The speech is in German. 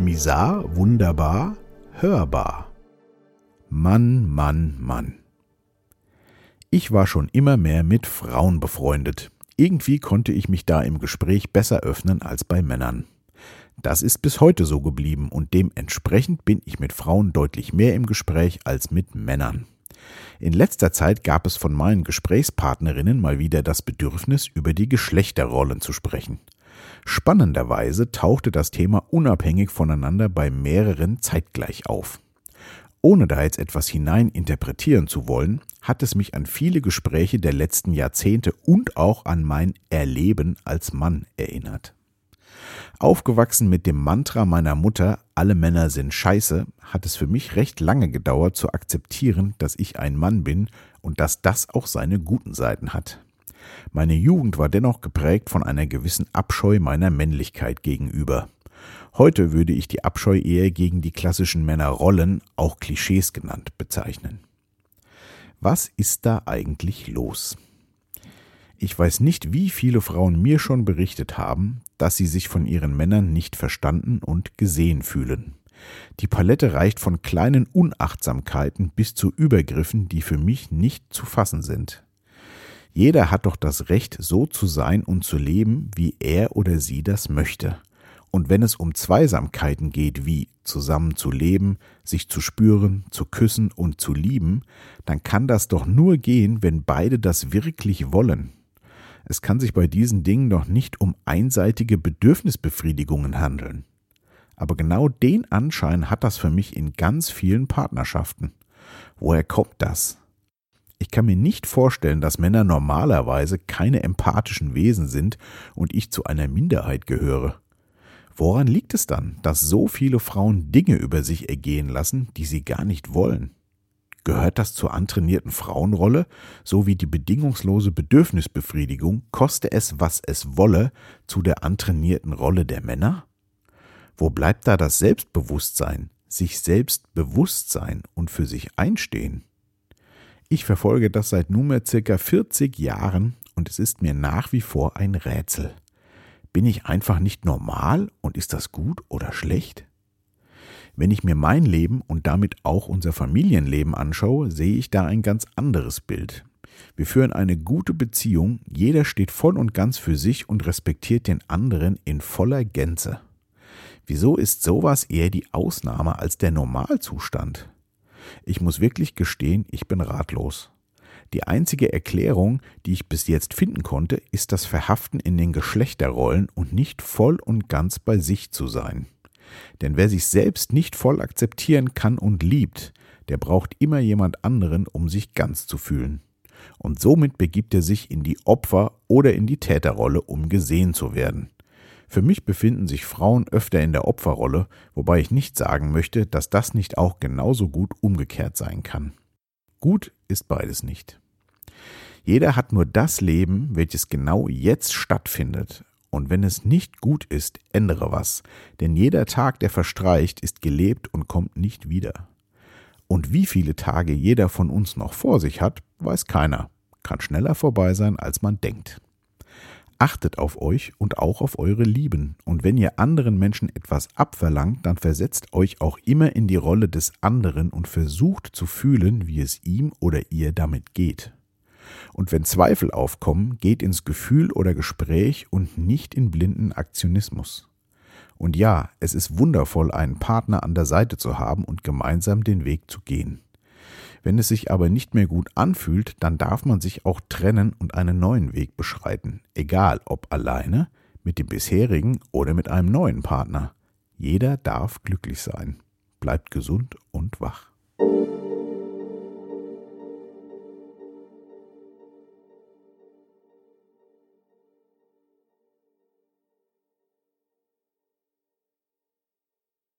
Misar, wunderbar, hörbar. Mann, Mann, Mann. Ich war schon immer mehr mit Frauen befreundet. Irgendwie konnte ich mich da im Gespräch besser öffnen als bei Männern. Das ist bis heute so geblieben und dementsprechend bin ich mit Frauen deutlich mehr im Gespräch als mit Männern. In letzter Zeit gab es von meinen Gesprächspartnerinnen mal wieder das Bedürfnis, über die Geschlechterrollen zu sprechen. Spannenderweise tauchte das Thema unabhängig voneinander bei mehreren zeitgleich auf. Ohne da jetzt etwas hinein interpretieren zu wollen, hat es mich an viele Gespräche der letzten Jahrzehnte und auch an mein Erleben als Mann erinnert. Aufgewachsen mit dem Mantra meiner Mutter, alle Männer sind scheiße, hat es für mich recht lange gedauert zu akzeptieren, dass ich ein Mann bin und dass das auch seine guten Seiten hat. Meine Jugend war dennoch geprägt von einer gewissen Abscheu meiner Männlichkeit gegenüber. Heute würde ich die Abscheu eher gegen die klassischen Männerrollen, auch Klischees genannt, bezeichnen. Was ist da eigentlich los? Ich weiß nicht, wie viele Frauen mir schon berichtet haben, dass sie sich von ihren Männern nicht verstanden und gesehen fühlen. Die Palette reicht von kleinen Unachtsamkeiten bis zu Übergriffen, die für mich nicht zu fassen sind. Jeder hat doch das Recht, so zu sein und zu leben, wie er oder sie das möchte. Und wenn es um Zweisamkeiten geht, wie zusammen zu leben, sich zu spüren, zu küssen und zu lieben, dann kann das doch nur gehen, wenn beide das wirklich wollen. Es kann sich bei diesen Dingen doch nicht um einseitige Bedürfnisbefriedigungen handeln. Aber genau den Anschein hat das für mich in ganz vielen Partnerschaften. Woher kommt das? Ich kann mir nicht vorstellen, dass Männer normalerweise keine empathischen Wesen sind und ich zu einer Minderheit gehöre. Woran liegt es dann, dass so viele Frauen Dinge über sich ergehen lassen, die sie gar nicht wollen? Gehört das zur antrainierten Frauenrolle, so wie die bedingungslose Bedürfnisbefriedigung, koste es, was es wolle, zu der antrainierten Rolle der Männer? Wo bleibt da das Selbstbewusstsein, sich selbst bewusst sein und für sich einstehen? Ich verfolge das seit nunmehr circa 40 Jahren und es ist mir nach wie vor ein Rätsel. Bin ich einfach nicht normal und ist das gut oder schlecht? Wenn ich mir mein Leben und damit auch unser Familienleben anschaue, sehe ich da ein ganz anderes Bild. Wir führen eine gute Beziehung, jeder steht voll und ganz für sich und respektiert den anderen in voller Gänze. Wieso ist sowas eher die Ausnahme als der Normalzustand? Ich muss wirklich gestehen, ich bin ratlos. Die einzige Erklärung, die ich bis jetzt finden konnte, ist das Verhaften in den Geschlechterrollen und nicht voll und ganz bei sich zu sein. Denn wer sich selbst nicht voll akzeptieren kann und liebt, der braucht immer jemand anderen, um sich ganz zu fühlen. Und somit begibt er sich in die Opfer- oder in die Täterrolle, um gesehen zu werden. Für mich befinden sich Frauen öfter in der Opferrolle, wobei ich nicht sagen möchte, dass das nicht auch genauso gut umgekehrt sein kann. Gut ist beides nicht. Jeder hat nur das Leben, welches genau jetzt stattfindet, und wenn es nicht gut ist, ändere was, denn jeder Tag, der verstreicht, ist gelebt und kommt nicht wieder. Und wie viele Tage jeder von uns noch vor sich hat, weiß keiner, kann schneller vorbei sein, als man denkt. Achtet auf euch und auch auf eure Lieben, und wenn ihr anderen Menschen etwas abverlangt, dann versetzt euch auch immer in die Rolle des anderen und versucht zu fühlen, wie es ihm oder ihr damit geht. Und wenn Zweifel aufkommen, geht ins Gefühl oder Gespräch und nicht in blinden Aktionismus. Und ja, es ist wundervoll, einen Partner an der Seite zu haben und gemeinsam den Weg zu gehen. Wenn es sich aber nicht mehr gut anfühlt, dann darf man sich auch trennen und einen neuen Weg beschreiten, egal ob alleine, mit dem bisherigen oder mit einem neuen Partner. Jeder darf glücklich sein. Bleibt gesund und wach.